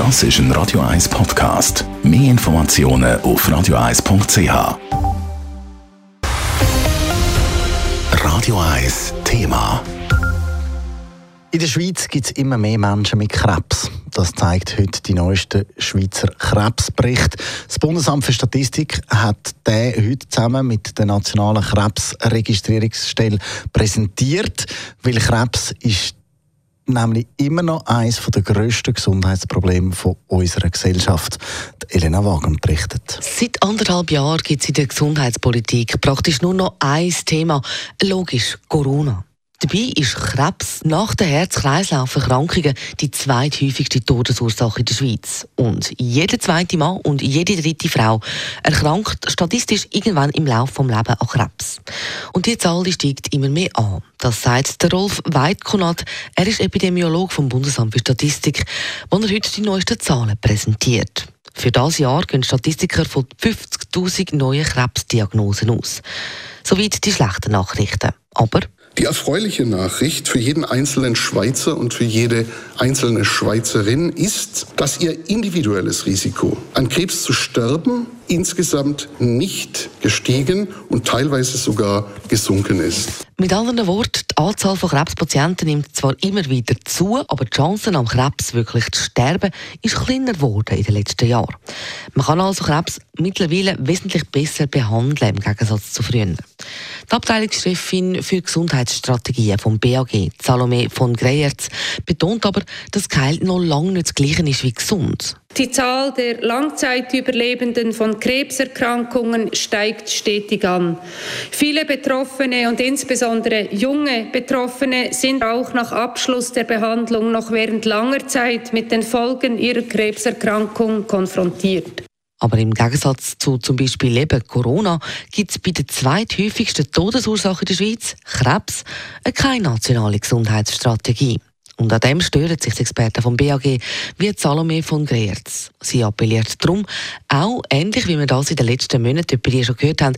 Das ist ein Radio 1 Podcast. Mehr Informationen auf radio1.ch. Radio 1 Thema. In der Schweiz gibt es immer mehr Menschen mit Krebs. Das zeigt heute die neueste Schweizer Krebsbericht. Das Bundesamt für Statistik hat den heute zusammen mit der Nationalen Krebsregistrierungsstelle präsentiert, weil Krebs ist nämlich immer noch eines der grössten Gesundheitsprobleme unserer Gesellschaft. Elena Wagen berichtet. Seit anderthalb Jahren gibt es in der Gesundheitspolitik praktisch nur noch ein Thema. Logisch, Corona. Dabei ist Krebs nach den Herz-Kreislauf-Erkrankungen die zweithäufigste Todesursache in der Schweiz. Und jeder zweite Mann und jede dritte Frau erkrankt statistisch irgendwann im Laufe des Lebens an Krebs. Und die Zahl die steigt immer mehr an. Das sagt der Rolf Weidkonat. Er ist Epidemiolog vom Bundesamt für Statistik, wo er heute die neuesten Zahlen präsentiert. Für das Jahr gehen Statistiker von 50.000 neuen Krebsdiagnosen aus. Soweit die schlechten Nachrichten. Aber die erfreuliche Nachricht für jeden einzelnen Schweizer und für jede einzelne Schweizerin ist, dass ihr individuelles Risiko, an Krebs zu sterben, insgesamt nicht gestiegen und teilweise sogar gesunken ist. Mit anderen Worten, die Anzahl von Krebspatienten nimmt zwar immer wieder zu, aber die Chancen am Krebs wirklich zu sterben ist kleiner geworden in den letzten Jahren. Man kann also Krebs mittlerweile wesentlich besser behandeln im Gegensatz zu früher. Die Abteilungschefin für Gesundheitsstrategien vom BAG, Salome von Greyerz, betont aber, dass Gehalt noch lange nicht das Gleiche ist wie gesund. Die Zahl der Langzeitüberlebenden von Krebserkrankungen steigt stetig an. Viele Betroffene und insbesondere junge Betroffene sind auch nach Abschluss der Behandlung noch während langer Zeit mit den Folgen ihrer Krebserkrankung konfrontiert. Aber im Gegensatz zu zum Beispiel eben Corona gibt es bei der zweithäufigsten Todesursache in der Schweiz, Krebs, keine nationale Gesundheitsstrategie. Und an dem stören sich die Experten vom BAG wie Salome von Greerz. Sie appelliert darum, auch ähnlich wie wir das in den letzten Monaten schon gehört haben,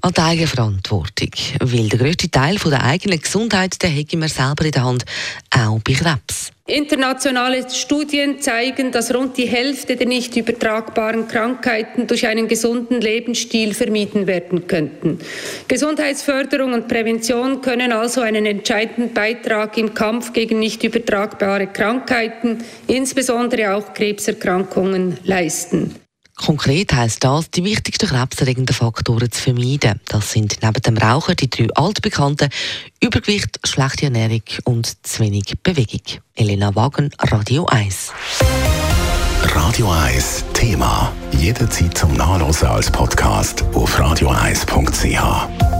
an die Eigenverantwortung. Weil der grösste Teil der eigenen Gesundheit, den hätten wir selber in der Hand, auch bei Krebs. Internationale Studien zeigen, dass rund die Hälfte der nicht übertragbaren Krankheiten durch einen gesunden Lebensstil vermieden werden könnten. Gesundheitsförderung und Prävention können also einen entscheidenden Beitrag im Kampf gegen nicht übertragbare Krankheiten, insbesondere auch Krebserkrankungen, leisten. Konkret heisst das, die wichtigsten krebserregenden Faktoren zu vermeiden. Das sind neben dem Rauchen die drei altbekannten Übergewicht, schlechte Ernährung und zu wenig Bewegung. Elena Wagen, Radio 1. Radio 1 Thema. Jederzeit zum Nachlesen als Podcast auf radio1.ch.